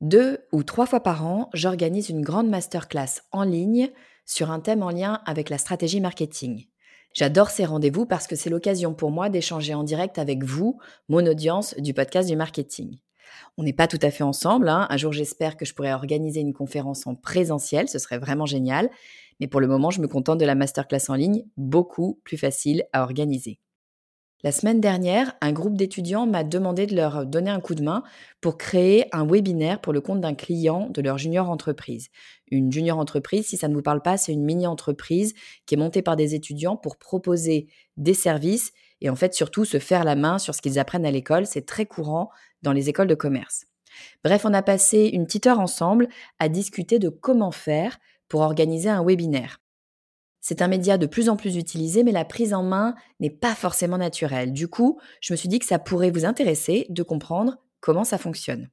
Deux ou trois fois par an, j'organise une grande masterclass en ligne sur un thème en lien avec la stratégie marketing. J'adore ces rendez-vous parce que c'est l'occasion pour moi d'échanger en direct avec vous, mon audience du podcast du marketing. On n'est pas tout à fait ensemble. Hein. Un jour, j'espère que je pourrai organiser une conférence en présentiel. Ce serait vraiment génial. Mais pour le moment, je me contente de la masterclass en ligne, beaucoup plus facile à organiser. La semaine dernière, un groupe d'étudiants m'a demandé de leur donner un coup de main pour créer un webinaire pour le compte d'un client de leur junior entreprise. Une junior entreprise, si ça ne vous parle pas, c'est une mini-entreprise qui est montée par des étudiants pour proposer des services et en fait surtout se faire la main sur ce qu'ils apprennent à l'école. C'est très courant dans les écoles de commerce. Bref, on a passé une petite heure ensemble à discuter de comment faire pour organiser un webinaire. C'est un média de plus en plus utilisé, mais la prise en main n'est pas forcément naturelle. Du coup, je me suis dit que ça pourrait vous intéresser de comprendre comment ça fonctionne.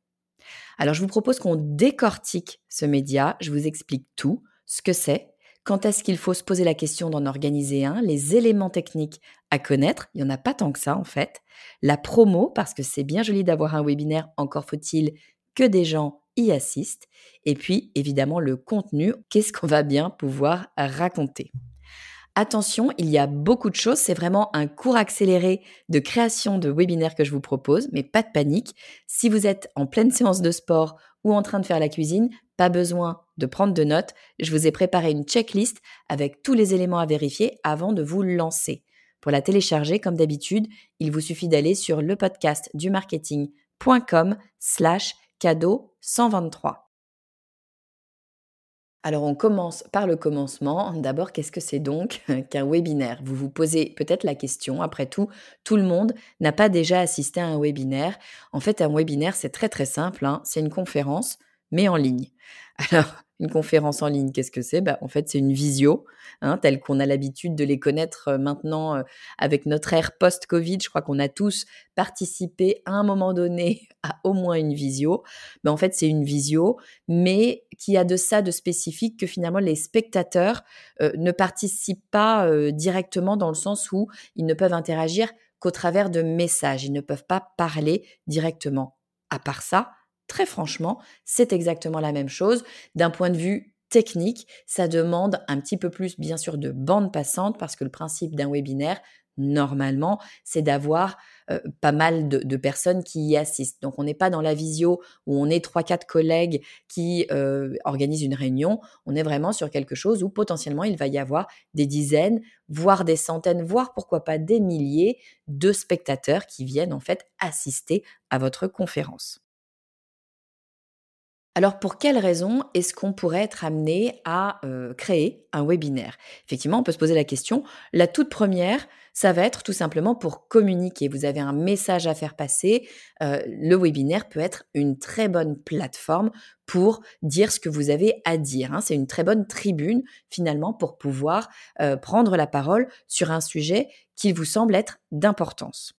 Alors, je vous propose qu'on décortique ce média, je vous explique tout, ce que c'est, quand est-ce qu'il faut se poser la question d'en organiser un, les éléments techniques à connaître, il n'y en a pas tant que ça en fait, la promo, parce que c'est bien joli d'avoir un webinaire, encore faut-il que des gens y assiste. Et puis, évidemment, le contenu, qu'est-ce qu'on va bien pouvoir raconter. Attention, il y a beaucoup de choses. C'est vraiment un cours accéléré de création de webinaire que je vous propose, mais pas de panique. Si vous êtes en pleine séance de sport ou en train de faire la cuisine, pas besoin de prendre de notes. Je vous ai préparé une checklist avec tous les éléments à vérifier avant de vous lancer. Pour la télécharger, comme d'habitude, il vous suffit d'aller sur le podcast du marketing.com slash cadeau 123. Alors on commence par le commencement. D'abord, qu'est-ce que c'est donc qu'un webinaire? Vous vous posez peut-être la question, après tout, tout le monde n'a pas déjà assisté à un webinaire. En fait, un webinaire, c'est très très simple, hein. c'est une conférence, mais en ligne. Alors, une conférence en ligne, qu'est-ce que c'est? Bah, En fait, c'est une visio, hein, telle qu'on a l'habitude de les connaître euh, maintenant euh, avec notre ère post-Covid. Je crois qu'on a tous participé à un moment donné à au moins une visio. Mais en fait, c'est une visio, mais qui a de ça de spécifique que finalement les spectateurs euh, ne participent pas directement dans le sens où ils ne peuvent interagir qu'au travers de messages. Ils ne peuvent pas parler directement. À part ça, Très franchement, c'est exactement la même chose. D'un point de vue technique, ça demande un petit peu plus, bien sûr, de bande passante parce que le principe d'un webinaire, normalement, c'est d'avoir euh, pas mal de, personnes qui y assistent. Donc, on n'est pas dans la visio où on est trois, quatre collègues qui euh, organisent une réunion. On est vraiment sur quelque chose où potentiellement il va y avoir des dizaines, voire des centaines, voire pourquoi pas des milliers de spectateurs qui viennent en fait assister à votre conférence. Alors pour quelles raisons est-ce qu'on pourrait être amené à euh, créer un webinaire? Effectivement, on peut se poser la question. La toute première, ça va être tout simplement pour communiquer. Vous avez un message à faire passer. Euh, le webinaire peut être une très bonne plateforme pour dire ce que vous avez à dire. Hein. C'est une très bonne tribune finalement pour pouvoir euh, prendre la parole sur un sujet qui vous semble être d'importance.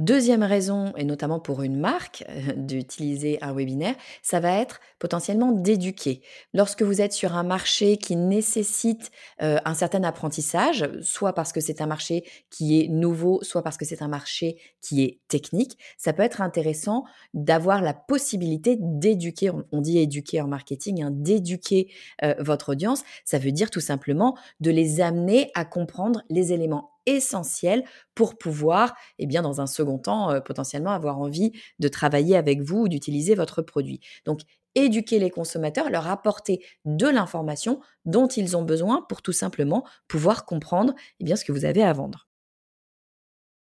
Deuxième raison, et notamment pour une marque, d'utiliser un webinaire, ça va être potentiellement d'éduquer. Lorsque vous êtes sur un marché qui nécessite euh, un certain apprentissage, soit parce que c'est un marché qui est nouveau, soit parce que c'est un marché qui est technique, ça peut être intéressant d'avoir la possibilité d'éduquer, on, dit éduquer en marketing, hein, d'éduquer euh, votre audience. Ça veut dire tout simplement de les amener à comprendre les éléments essentiel pour pouvoir, eh bien, dans un second temps, euh, potentiellement avoir envie de travailler avec vous ou d'utiliser votre produit. Donc, éduquer les consommateurs, leur apporter de l'information dont ils ont besoin pour tout simplement pouvoir comprendre eh ce que vous avez à vendre.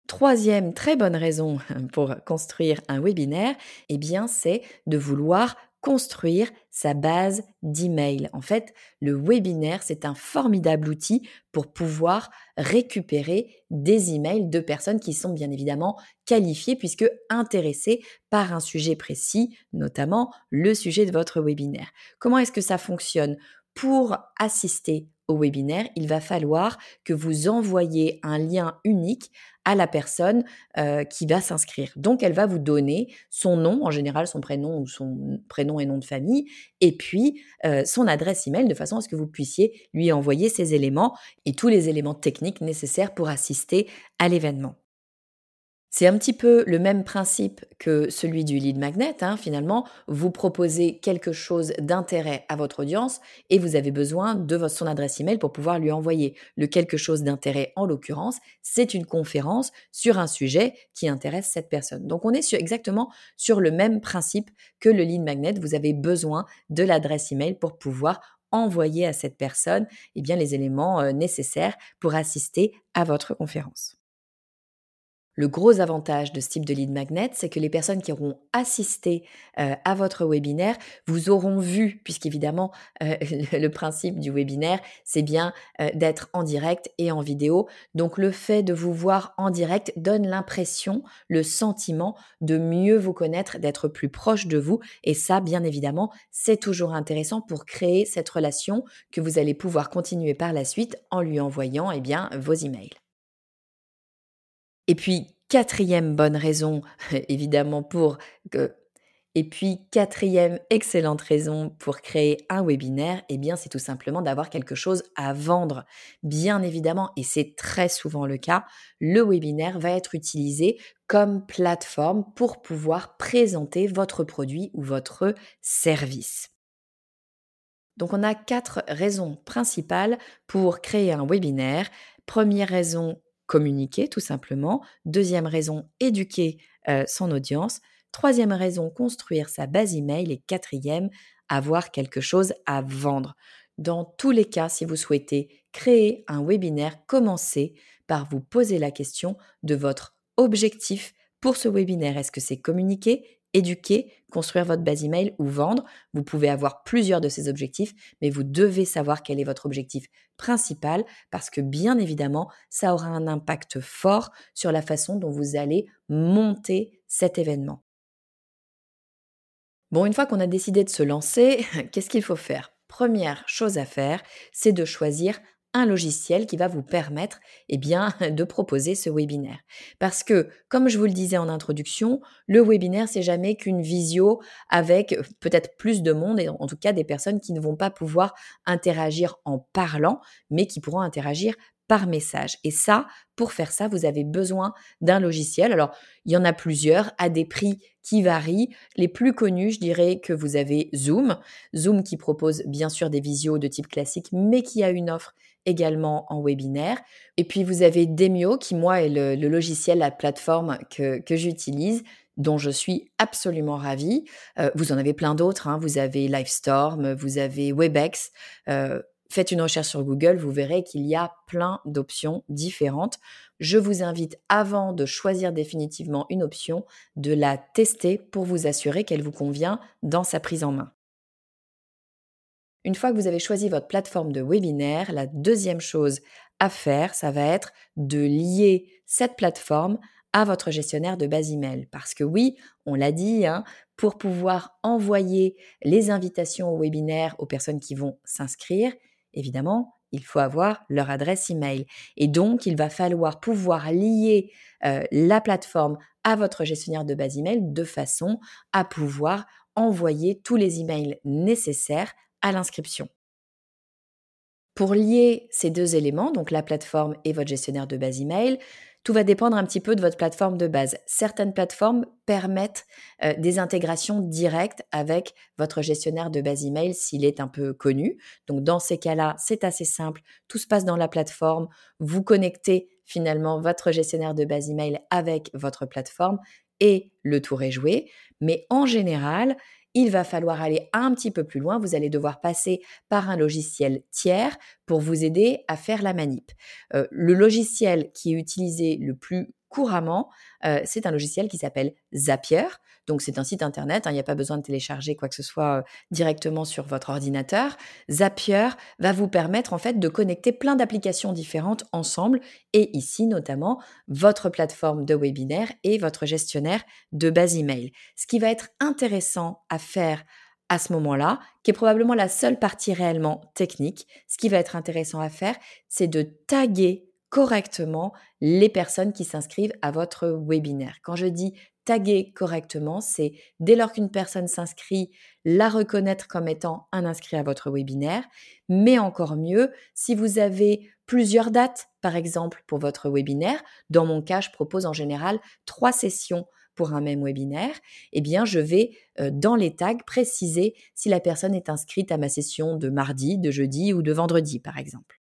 Troisième très bonne raison pour construire un webinaire, eh bien, c'est de vouloir construire sa base d'email. En fait, le webinaire, c'est un formidable outil pour pouvoir récupérer des emails de personnes qui sont bien évidemment qualifiées puisque intéressées par un sujet précis, notamment le sujet de votre webinaire. Comment est-ce que ça fonctionne? Pour assister au webinaire, il va falloir que vous envoyiez un lien unique à la personne euh, qui va s'inscrire. Donc, elle va vous donner son nom, en général son prénom ou son prénom et nom de famille, et puis euh, son adresse email de façon à ce que vous puissiez lui envoyer ces éléments et tous les éléments techniques nécessaires pour assister à l'événement. C'est un petit peu le même principe que celui du lead magnet. Hein, finalement, vous proposez quelque chose d'intérêt à votre audience et vous avez besoin de son adresse email pour pouvoir lui envoyer le quelque chose d'intérêt. En l'occurrence, c'est une conférence sur un sujet qui intéresse cette personne. Donc, on est exactement sur le même principe que le lead magnet. Vous avez besoin de l'adresse email pour pouvoir envoyer à cette personne eh bien, les éléments euh, nécessaires pour assister à votre conférence. Le gros avantage de ce type de lead magnet, c'est que les personnes qui auront assisté euh, à votre webinaire vous auront vu, puisqu'évidemment, euh, le principe du webinaire, c'est bien euh, d'être en direct et en vidéo. Donc le fait de vous voir en direct donne l'impression, le sentiment de mieux vous connaître, d'être plus proche de vous. Et ça, bien évidemment, c'est toujours intéressant pour créer cette relation que vous allez pouvoir continuer par la suite en lui envoyant eh bien, vos emails. Et puis, quatrième bonne raison, évidemment, pour que et puis, quatrième excellente raison pour créer un webinaire, eh bien, c'est tout simplement d'avoir quelque chose à vendre. Bien évidemment, et c'est très souvent le cas, le webinaire va être utilisé comme plateforme pour pouvoir présenter votre produit ou votre service. Donc, on a quatre raisons principales pour créer un webinaire. Première raison, communiquer tout simplement. Deuxième raison, éduquer euh, son audience. Troisième raison, construire sa base email. Et quatrième, avoir quelque chose à vendre. Dans tous les cas, si vous souhaitez créer un webinaire, commencez par vous poser la question de votre objectif pour ce webinaire. Est-ce que c'est communiquer éduquer, construire votre base email ou vendre. Vous pouvez avoir plusieurs de ces objectifs, mais vous devez savoir quel est votre objectif principal parce que bien évidemment, ça aura un impact fort sur la façon dont vous allez monter cet événement. Bon, une fois qu'on a décidé de se lancer, qu'est-ce qu'il faut faire? Première chose à faire, c'est de choisir un logiciel qui va vous permettre eh bien, de proposer ce webinaire. Parce que, comme je vous le disais en introduction, le webinaire, c'est jamais qu'une visio avec euh, peut-être plus de monde et en tout cas des personnes qui ne vont pas pouvoir interagir en parlant, mais qui pourront interagir par message. Et ça, pour faire ça, vous avez besoin d'un logiciel. Alors, il y en a plusieurs à des prix qui varient. Les plus connus, je dirais que vous avez Zoom. Zoom qui propose bien sûr des visios de type classique, mais qui a une offre également en webinaire. Et puis vous avez Demio, qui moi est le, logiciel, la plateforme que, que j'utilise dont je suis absolument ravie. Euh, vous en avez plein d'autres. Hein. Vous avez Livestorm, vous avez Webex. Euh, faites une recherche sur Google, vous verrez qu'il y a plein d'options différentes. Je vous invite, avant de choisir définitivement une option, de la tester pour vous assurer qu'elle vous convient dans sa prise en main. Une fois que vous avez choisi votre plateforme de webinaire, la deuxième chose à faire, ça va être de lier cette plateforme à votre gestionnaire de base email. Parce que oui, on l'a dit, hein, pour pouvoir envoyer les invitations au webinaire aux personnes qui vont s'inscrire, évidemment, il faut avoir leur adresse email. Et donc, il va falloir pouvoir lier euh, la plateforme à votre gestionnaire de base email de façon à pouvoir envoyer tous les emails nécessaires à l'inscription. Pour lier ces deux éléments, donc la plateforme et votre gestionnaire de base email, tout va dépendre un petit peu de votre plateforme de base. Certaines plateformes permettent euh, des intégrations directes avec votre gestionnaire de base email s'il est un peu connu. Donc dans ces cas-là, c'est assez simple. Tout se passe dans la plateforme. Vous connectez finalement votre gestionnaire de base email avec votre plateforme et le tour est joué. Mais en général, il va falloir aller un petit peu plus loin. Vous allez devoir passer par un logiciel tiers pour vous aider à faire la manip. Euh, le logiciel qui est utilisé le plus couramment, euh, c'est un logiciel qui s'appelle Zapier. Donc c'est un site internet, hein, il n'y a pas besoin de télécharger quoi que ce soit directement sur votre ordinateur. Zapier va vous permettre en fait de connecter plein d'applications différentes ensemble et ici notamment votre plateforme de webinaire et votre gestionnaire de base email. Ce qui va être intéressant à faire à ce moment-là, qui est probablement la seule partie réellement technique, ce qui va être intéressant à faire, c'est de taguer correctement les personnes qui s'inscrivent à votre webinaire. Quand je dis taguer correctement, c'est dès lors qu'une personne s'inscrit, la reconnaître comme étant un inscrit à votre webinaire, mais encore mieux, si vous avez plusieurs dates, par exemple, pour votre webinaire, dans mon cas, je propose en général trois sessions pour un même webinaire, eh bien, je vais euh, dans les tags préciser si la personne est inscrite à ma session de mardi, de jeudi ou de vendredi, par exemple.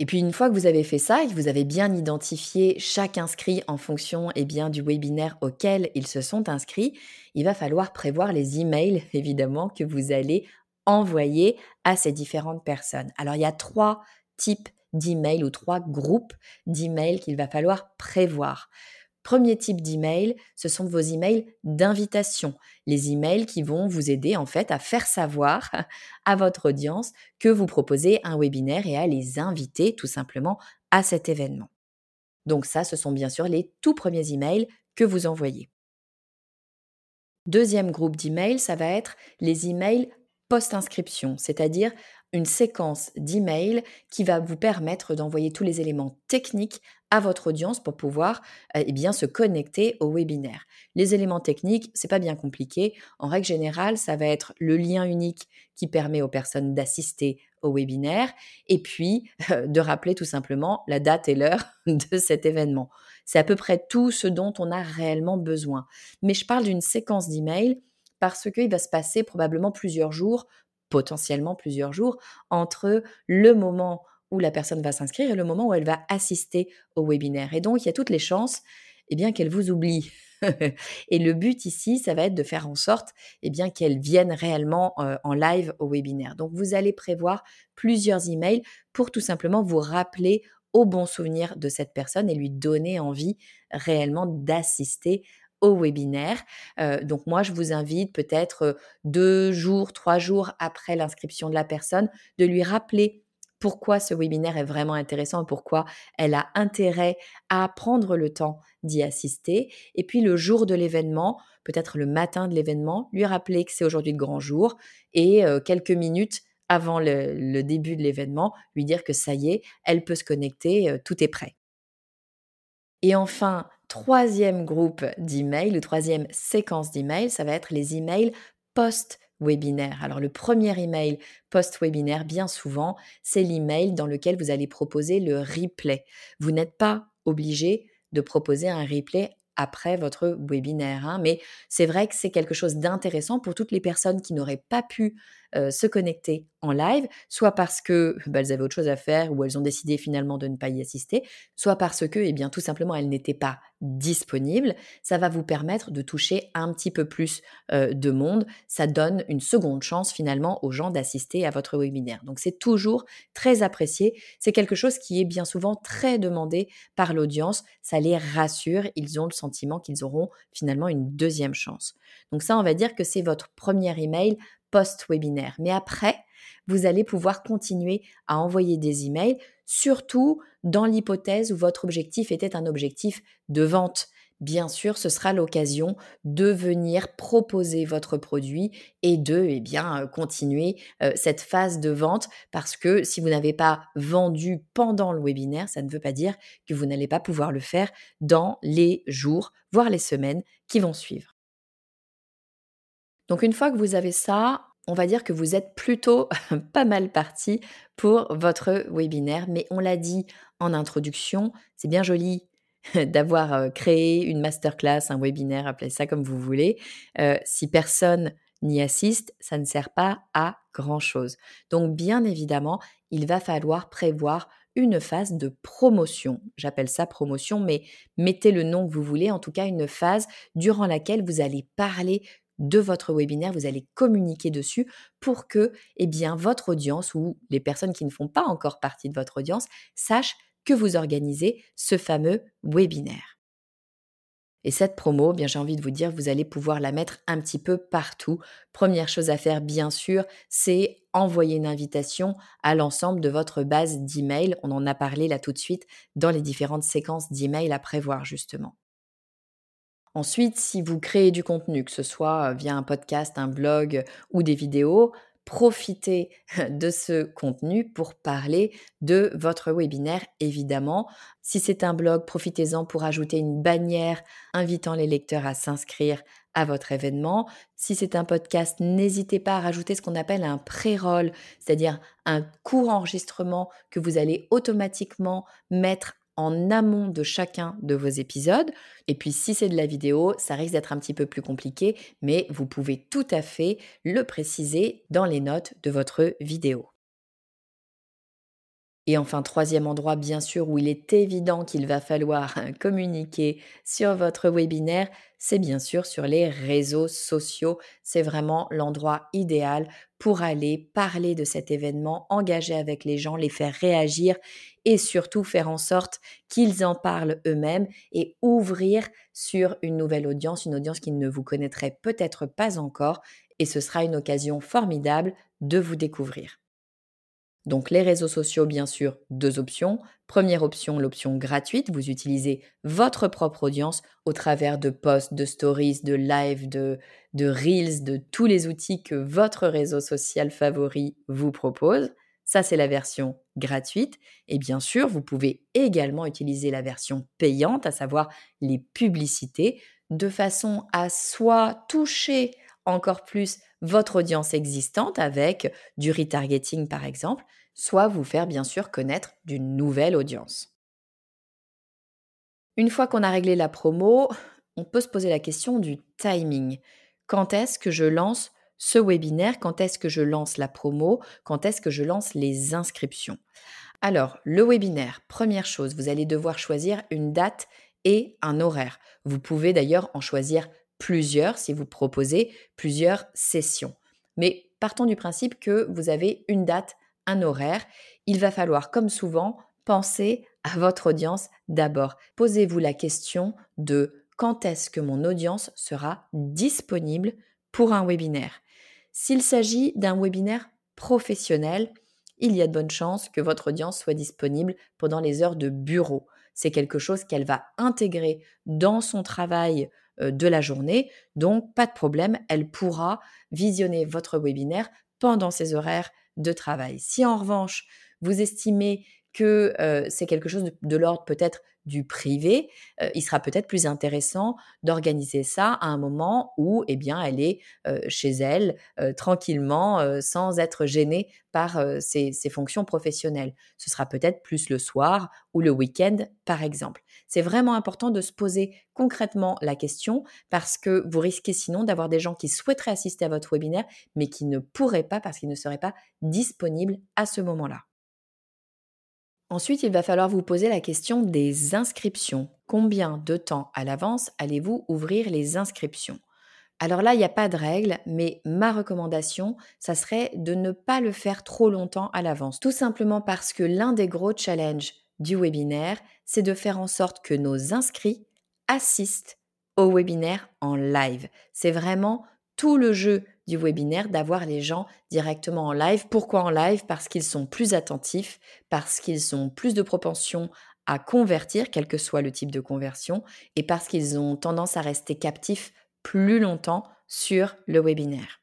Et puis une fois que vous avez fait ça et que vous avez bien identifié chaque inscrit en fonction eh bien, du webinaire auquel ils se sont inscrits, il va falloir prévoir les emails évidemment que vous allez envoyer à ces différentes personnes. Alors il y a trois types d'emails ou trois groupes d'emails qu'il va falloir prévoir. Premier type d'email, ce sont vos emails d'invitation, les emails qui vont vous aider en fait à faire savoir à votre audience que vous proposez un webinaire et à les inviter tout simplement à cet événement. Donc ça, ce sont bien sûr les tout premiers emails que vous envoyez. Deuxième groupe d'emails, ça va être les emails post-inscription, c'est-à-dire une séquence d'emails qui va vous permettre d'envoyer tous les éléments techniques à votre audience pour pouvoir eh bien, se connecter au webinaire. Les éléments techniques, c'est pas bien compliqué. En règle générale, ça va être le lien unique qui permet aux personnes d'assister au webinaire et puis de rappeler tout simplement la date et l'heure de cet événement. C'est à peu près tout ce dont on a réellement besoin. Mais je parle d'une séquence d'emails parce qu'il va se passer probablement plusieurs jours, potentiellement plusieurs jours, entre le moment où la personne va s'inscrire et le moment où elle va assister au webinaire. Et donc, il y a toutes les chances eh bien, qu'elle vous oublie. et le but ici, ça va être de faire en sorte eh bien, qu'elle vienne réellement euh, en live au webinaire. Donc, vous allez prévoir plusieurs emails pour tout simplement vous rappeler au bon souvenir de cette personne et lui donner envie réellement d'assister au webinaire. Euh, donc moi, je vous invite peut-être euh, deux jours, trois jours après l'inscription de la personne, de lui rappeler pourquoi ce webinaire est vraiment intéressant, pourquoi elle a intérêt à prendre le temps d'y assister. Et puis le jour de l'événement, peut-être le matin de l'événement, lui rappeler que c'est aujourd'hui le grand jour et euh, quelques minutes avant le, début de l'événement, lui dire que ça y est, elle peut se connecter, tout est prêt. Et enfin, troisième groupe d'emails, ou troisième séquence d'emails, ça va être les emails post-webinaire. Alors le premier email post-webinaire, bien souvent, c'est l'email dans lequel vous allez proposer le replay. Vous n'êtes pas obligé de proposer un replay après votre webinaire. Hein, mais c'est vrai que c'est quelque chose d'intéressant pour toutes les personnes qui n'auraient pas pu se connecter en live, soit parce que bah, elles avaient autre chose à faire ou elles ont décidé finalement de ne pas y assister, soit parce que, eh bien, tout simplement, elles n'étaient pas disponibles. Ça va vous permettre de toucher un petit peu plus de monde. Ça donne une seconde chance finalement aux gens d'assister à votre webinaire. Donc, c'est toujours très apprécié. C'est quelque chose qui est bien souvent très demandé par l'audience. Ça les rassure. Ils ont le sentiment qu'ils auront finalement une deuxième chance. Donc ça, on va dire que c'est votre premier email post-webinaire. Mais après, vous allez pouvoir continuer à envoyer des emails, surtout dans l'hypothèse où votre objectif était un objectif de vente. bien sûr, ce sera l'occasion de venir proposer votre produit et de eh bien, continuer cette phase de vente parce que si vous n'avez pas vendu pendant le webinaire, ça ne veut pas dire que vous n'allez pas pouvoir le faire dans les jours, voire les semaines qui vont suivre. Donc une fois que vous avez ça, on va dire que vous êtes plutôt pas mal parti pour votre webinaire. Mais on l'a dit en introduction, c'est bien joli d'avoir créé une masterclass, un webinaire, appelez ça comme vous voulez. si personne n'y assiste, ça ne sert pas à grand-chose. Donc bien évidemment, il va falloir prévoir une phase de promotion. J'appelle ça promotion, mais mettez le nom que vous voulez, en tout cas une phase durant laquelle vous allez parler de votre webinaire, vous allez communiquer dessus pour que eh votre audience ou les personnes qui ne font pas encore partie de votre audience sachent que vous organisez ce fameux webinaire. Et cette promo, eh j'ai envie de vous dire, vous allez pouvoir la mettre un petit peu partout. Première chose à faire, bien sûr, c'est envoyer une invitation à l'ensemble de votre base d'email. On en a parlé là tout de suite dans les différentes séquences d'email à prévoir justement. Ensuite, si vous créez du contenu, que ce soit via un podcast, un blog ou des vidéos, profitez de ce contenu pour parler de votre webinaire, évidemment. Si c'est un blog, profitez-en pour ajouter une bannière invitant les lecteurs à s'inscrire à votre événement. Si c'est un podcast, n'hésitez pas à rajouter ce qu'on appelle un pré-roll, c'est-à-dire un court enregistrement que vous allez automatiquement mettre en amont de chacun de vos épisodes. Et puis si c'est de la vidéo, ça risque d'être un petit peu plus compliqué, mais vous pouvez tout à fait le préciser dans les notes de votre vidéo. Et enfin, troisième endroit, bien sûr, où il est évident qu'il va falloir communiquer sur votre webinaire, c'est bien sûr sur les réseaux sociaux. C'est vraiment l'endroit idéal pour aller parler de cet événement, engager avec les gens, les faire réagir et surtout faire en sorte qu'ils en parlent eux-mêmes et ouvrir sur une nouvelle audience, une audience qui ne vous connaîtrait peut-être pas encore. Et ce sera une occasion formidable de vous découvrir. Donc les réseaux sociaux, bien sûr, deux options. Première option, l'option gratuite. Vous utilisez votre propre audience au travers de posts, de stories, de lives, de, reels, de tous les outils que votre réseau social favori vous propose. Ça, c'est la version gratuite. Et bien sûr, vous pouvez également utiliser la version payante, à savoir les publicités, de façon à soit toucher encore plus votre audience existante avec du retargeting par exemple, soit vous faire bien sûr connaître d'une nouvelle audience. Une fois qu'on a réglé la promo, on peut se poser la question du timing. Quand est-ce que je lance ce webinaire? Quand est-ce que je lance la promo? Quand est-ce que je lance les inscriptions? Alors, le webinaire, première chose, vous allez devoir choisir une date et un horaire. Vous pouvez d'ailleurs en choisir plusieurs si vous proposez plusieurs sessions. Mais partons du principe que vous avez une date, un horaire. Il va falloir, comme souvent, penser à votre audience d'abord. Posez-vous la question de quand est-ce que mon audience sera disponible pour un webinaire. S'il s'agit d'un webinaire professionnel, il y a de bonnes chances que votre audience soit disponible pendant les heures de bureau. C'est quelque chose qu'elle va intégrer dans son travail de la journée. Donc, pas de problème, elle pourra visionner votre webinaire pendant ses horaires de travail. Si en revanche, vous estimez que c'est quelque chose de l'ordre peut-être du privé, il sera peut-être plus intéressant d'organiser ça à un moment où eh elle est chez elle, tranquillement, sans être gênée par ses, ses, fonctions professionnelles. Ce sera peut-être plus le soir ou le week-end, par exemple. C'est vraiment important de se poser concrètement la question parce que vous risquez sinon d'avoir des gens qui souhaiteraient assister à votre webinaire, mais qui ne pourraient pas parce qu'ils ne seraient pas disponibles à ce moment-là. Ensuite, il va falloir vous poser la question des inscriptions. Combien de temps à l'avance allez-vous ouvrir les inscriptions? Alors là, il n'y a pas de règle, mais ma recommandation, ça serait de ne pas le faire trop longtemps à l'avance. Tout simplement parce que l'un des gros challenges du webinaire, c'est de faire en sorte que nos inscrits assistent au webinaire en live. C'est vraiment tout le jeu du webinaire d'avoir les gens directement en live. Pourquoi en live? Parce qu'ils sont plus attentifs, parce qu'ils ont plus de propension à convertir, quel que soit le type de conversion, et parce qu'ils ont tendance à rester captifs plus longtemps sur le webinaire.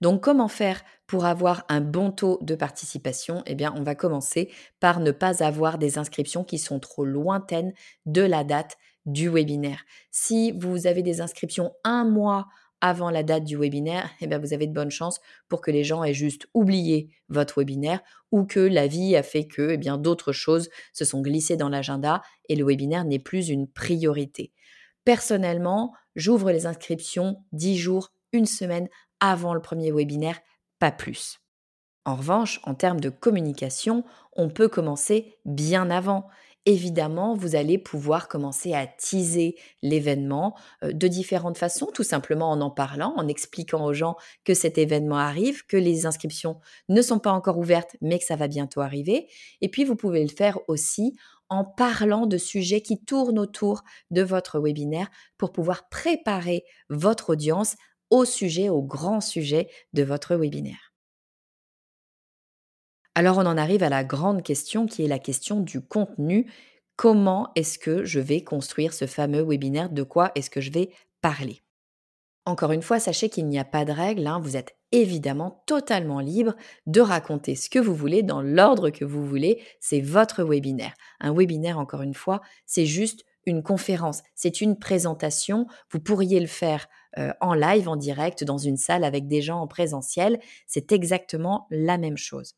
Donc comment faire pour avoir un bon taux de participation? Eh bien, on va commencer par ne pas avoir des inscriptions qui sont trop lointaines de la date du webinaire. Si vous avez des inscriptions un mois avant la date du webinaire, eh bien vous avez de bonnes chances pour que les gens aient juste oublié votre webinaire ou que la vie a fait que eh d'autres choses se sont glissées dans l'agenda et le webinaire n'est plus une priorité. Personnellement, j'ouvre les inscriptions 10 jours, une semaine avant le premier webinaire, pas plus. En revanche, en termes de communication, on peut commencer bien avant. Évidemment, vous allez pouvoir commencer à teaser l'événement euh, de différentes façons, tout simplement en en parlant, en expliquant aux gens que cet événement arrive, que les inscriptions ne sont pas encore ouvertes, mais que ça va bientôt arriver. Et puis, vous pouvez le faire aussi en parlant de sujets qui tournent autour de votre webinaire pour pouvoir préparer votre audience au sujet, au grand sujet de votre webinaire. Alors on en arrive à la grande question qui est la question du contenu. Comment est-ce que je vais construire ce fameux webinaire? De quoi est-ce que je vais parler? Encore une fois, sachez qu'il n'y a pas de règle. Hein. vous êtes évidemment totalement libre de raconter ce que vous voulez dans l'ordre que vous voulez. C'est votre webinaire. Un webinaire, encore une fois, c'est juste une conférence, c'est une présentation. Vous pourriez le faire euh, en live, en direct, dans une salle avec des gens en présentiel. C'est exactement la même chose.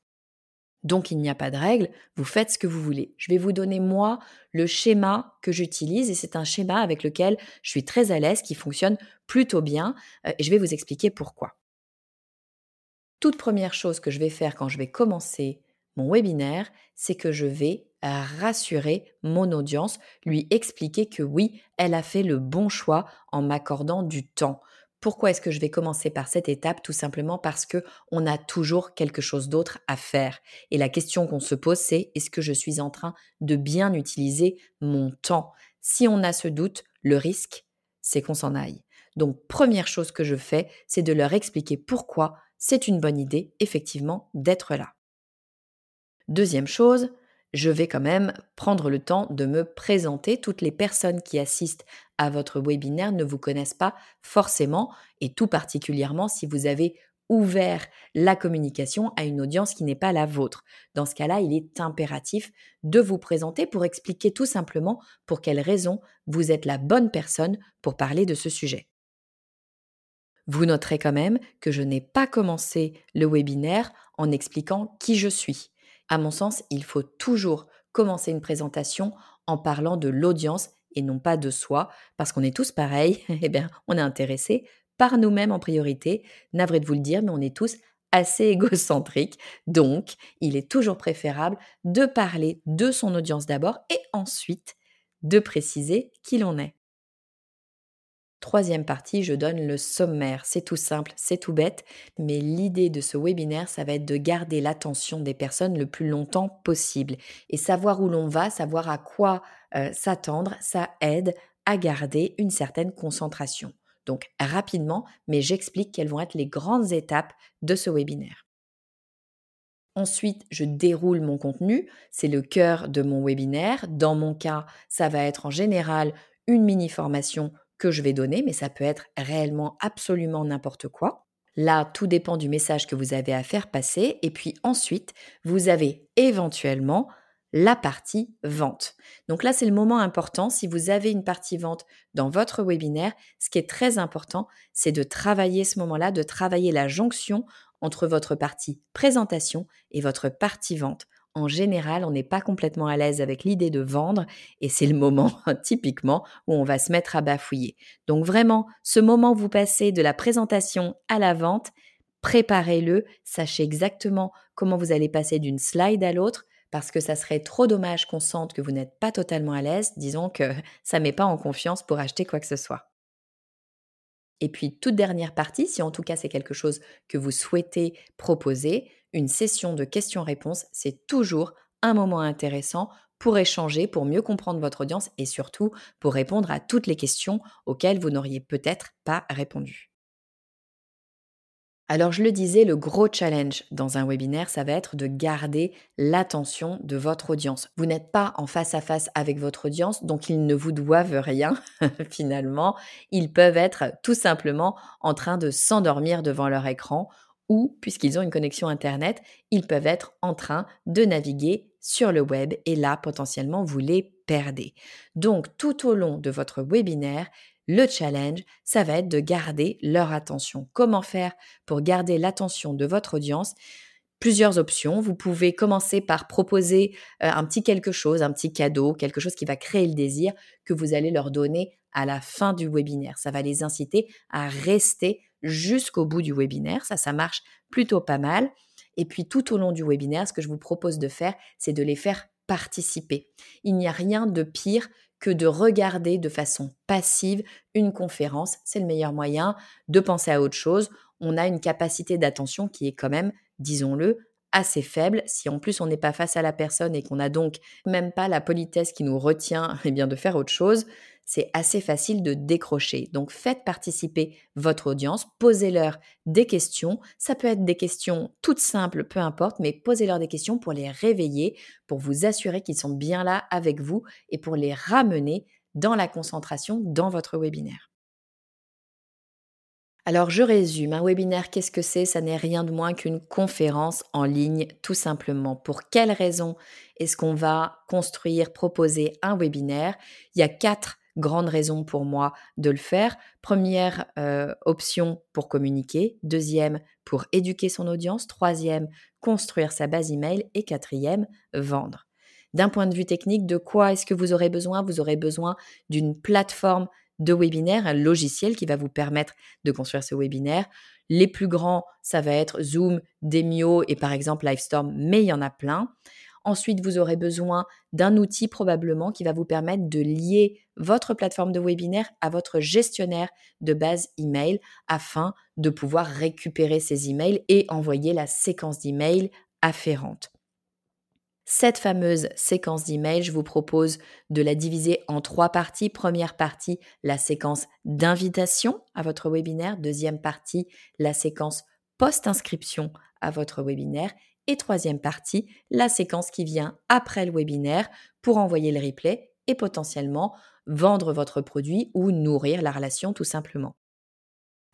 Donc il n'y a pas de règle, vous faites ce que vous voulez. Je vais vous donner moi le schéma que j'utilise et c'est un schéma avec lequel je suis très à l'aise, qui fonctionne plutôt bien euh, et je vais vous expliquer pourquoi. Toute première chose que je vais faire quand je vais commencer mon webinaire, c'est que je vais rassurer mon audience, lui expliquer que oui, elle a fait le bon choix en m'accordant du temps. Pourquoi est-ce que je vais commencer par cette étape? Tout simplement parce que on a toujours quelque chose d'autre à faire. Et la question qu'on se pose, c'est est-ce que je suis en train de bien utiliser mon temps? Si on a ce doute, le risque, c'est qu'on s'en aille. Donc, première chose que je fais, c'est de leur expliquer pourquoi c'est une bonne idée, effectivement, d'être là. Deuxième chose, je vais quand même prendre le temps de me présenter. Toutes les personnes qui assistent à votre webinaire ne vous connaissent pas forcément, et tout particulièrement si vous avez ouvert la communication à une audience qui n'est pas la vôtre. Dans ce cas-là, il est impératif de vous présenter pour expliquer tout simplement pour quelles raisons vous êtes la bonne personne pour parler de ce sujet. Vous noterez quand même que je n'ai pas commencé le webinaire en expliquant qui je suis. À mon sens, il faut toujours commencer une présentation en parlant de l'audience et non pas de soi, parce qu'on est tous pareils, eh bien, on est intéressé par nous-mêmes en priorité. Navré de vous le dire, mais on est tous assez égocentriques. Donc, il est toujours préférable de parler de son audience d'abord et ensuite de préciser qui l'on est. Troisième partie, je donne le sommaire. C'est tout simple, c'est tout bête, mais l'idée de ce webinaire, ça va être de garder l'attention des personnes le plus longtemps possible. Et savoir où l'on va, savoir à quoi euh, s'attendre, ça aide à garder une certaine concentration. Donc rapidement, mais j'explique quelles vont être les grandes étapes de ce webinaire. Ensuite, je déroule mon contenu, c'est le cœur de mon webinaire. Dans mon cas, ça va être en général une mini formation que je vais donner, mais ça peut être réellement absolument n'importe quoi. Là, tout dépend du message que vous avez à faire passer. Et puis ensuite, vous avez éventuellement la partie vente. Donc là, c'est le moment important. Si vous avez une partie vente dans votre webinaire, ce qui est très important, c'est de travailler ce moment-là, de travailler la jonction entre votre partie présentation et votre partie vente en général, on n'est pas complètement à l'aise avec l'idée de vendre et c'est le moment typiquement où on va se mettre à bafouiller. Donc vraiment, ce moment où vous passez de la présentation à la vente, préparez-le, sachez exactement comment vous allez passer d'une slide à l'autre parce que ça serait trop dommage qu'on sente que vous n'êtes pas totalement à l'aise, disons que ça ne met pas en confiance pour acheter quoi que ce soit. Et puis, toute dernière partie, si en tout cas c'est quelque chose que vous souhaitez proposer, une session de questions-réponses, c'est toujours un moment intéressant pour échanger, pour mieux comprendre votre audience et surtout pour répondre à toutes les questions auxquelles vous n'auriez peut-être pas répondu. Alors je le disais, le gros challenge dans un webinaire, ça va être de garder l'attention de votre audience. Vous n'êtes pas en face à face avec votre audience, donc ils ne vous doivent rien finalement. Ils peuvent être tout simplement en train de s'endormir devant leur écran ou, puisqu'ils ont une connexion Internet, ils peuvent être en train de naviguer sur le web et là, potentiellement, vous les perdez. Donc, tout au long de votre webinaire, le challenge, ça va être de garder leur attention. Comment faire pour garder l'attention de votre audience? Plusieurs options. Vous pouvez commencer par proposer euh, un petit quelque chose, un petit cadeau, quelque chose qui va créer le désir que vous allez leur donner à la fin du webinaire. Ça va les inciter à rester jusqu'au bout du webinaire. Ça, ça marche plutôt pas mal. Et puis tout au long du webinaire, ce que je vous propose de faire, c'est de les faire participer. Il n'y a rien de pire que de regarder de façon passive une conférence. C'est le meilleur moyen de penser à autre chose. On a une capacité d'attention qui est quand même, disons-le, assez faible. Si en plus on n'est pas face à la personne et qu'on n'a donc même pas la politesse qui nous retient eh bien, de faire autre chose, c'est assez facile de décrocher. Donc faites participer votre audience, posez-leur des questions. Ça peut être des questions toutes simples, peu importe, mais posez-leur des questions pour les réveiller, pour vous assurer qu'ils sont bien là avec vous et pour les ramener dans la concentration dans votre webinaire. Alors je résume, un webinaire, qu'est-ce que c'est? Ça n'est rien de moins qu'une conférence en ligne, tout simplement. Pour quelles raisons est-ce qu'on va construire, proposer un webinaire? Il y a quatre grande raison pour moi de le faire. Première euh, option pour communiquer, deuxième pour éduquer son audience, troisième construire sa base email et quatrième vendre. D'un point de vue technique, de quoi est-ce que vous aurez besoin? Vous aurez besoin d'une plateforme de webinaire, un logiciel qui va vous permettre de construire ce webinaire. Les plus grands, ça va être Zoom, Demio et par exemple Livestorm, mais il y en a plein. Ensuite, vous aurez besoin d'un outil probablement qui va vous permettre de lier votre plateforme de webinaire à votre gestionnaire de base email afin de pouvoir récupérer ces emails et envoyer la séquence d'emails afférente. Cette fameuse séquence d'emails, je vous propose de la diviser en trois parties. Première partie, la séquence d'invitation à votre webinaire. Deuxième partie, la séquence post-inscription à votre webinaire. Et troisième partie, la séquence qui vient après le webinaire pour envoyer le replay et potentiellement vendre votre produit ou nourrir la relation tout simplement.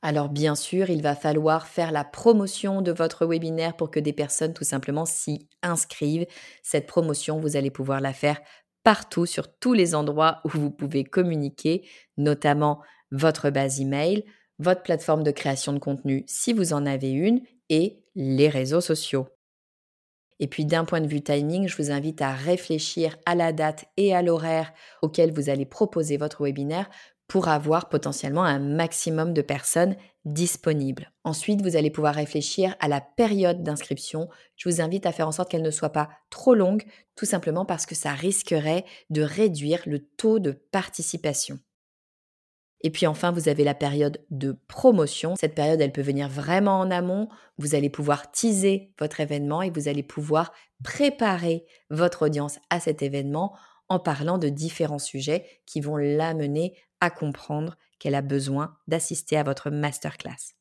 Alors bien sûr, il va falloir faire la promotion de votre webinaire pour que des personnes tout simplement s'y inscrivent. Cette promotion, vous allez pouvoir la faire partout sur tous les endroits où vous pouvez communiquer, notamment votre base email, votre plateforme de création de contenu si vous en avez une et les réseaux sociaux. Et puis d'un point de vue timing, je vous invite à réfléchir à la date et à l'horaire auquel vous allez proposer votre webinaire pour avoir potentiellement un maximum de personnes disponibles. Ensuite, vous allez pouvoir réfléchir à la période d'inscription. Je vous invite à faire en sorte qu'elle ne soit pas trop longue, tout simplement parce que ça risquerait de réduire le taux de participation. Et puis enfin, vous avez la période de promotion. Cette période, elle peut venir vraiment en amont. Vous allez pouvoir teaser votre événement et vous allez pouvoir préparer votre audience à cet événement en parlant de différents sujets qui vont l'amener à comprendre qu'elle a besoin d'assister à votre masterclass.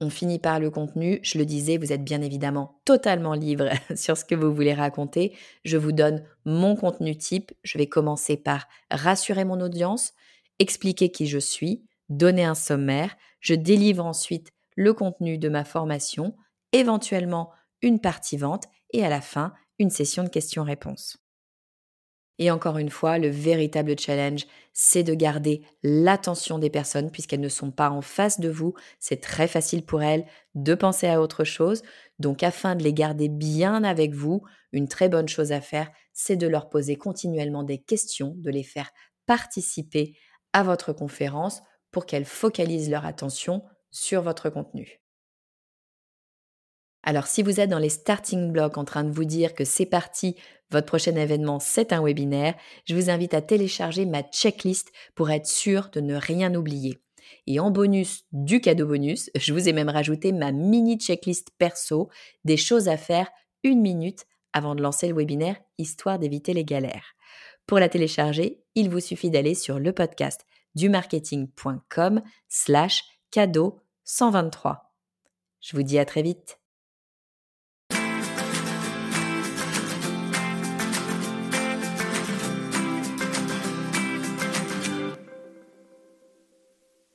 On finit par le contenu. Je le disais, vous êtes bien évidemment totalement libre sur ce que vous voulez raconter. Je vous donne mon contenu type. Je vais commencer par rassurer mon audience, expliquer qui je suis, donner un sommaire, je délivre ensuite le contenu de ma formation, éventuellement une partie vente et à la fin une session de questions-réponses. Et encore une fois, le véritable challenge, c'est de garder l'attention des personnes puisqu'elles ne sont pas en face de vous. C'est très facile pour elles de penser à autre chose. Donc afin de les garder bien avec vous, une très bonne chose à faire, c'est de leur poser continuellement des questions, de les faire participer à votre conférence pour qu'elles focalisent leur attention sur votre contenu. Alors si vous êtes dans les starting blocks en train de vous dire que c'est parti, votre prochain événement c'est un webinaire, je vous invite à télécharger ma checklist pour être sûr de ne rien oublier. Et en bonus du cadeau bonus, je vous ai même rajouté ma mini checklist perso des choses à faire une minute avant de lancer le webinaire, histoire d'éviter les galères. Pour la télécharger, il vous suffit d'aller sur le podcast du marketing.com slash cadeau 123. Je vous dis à très vite.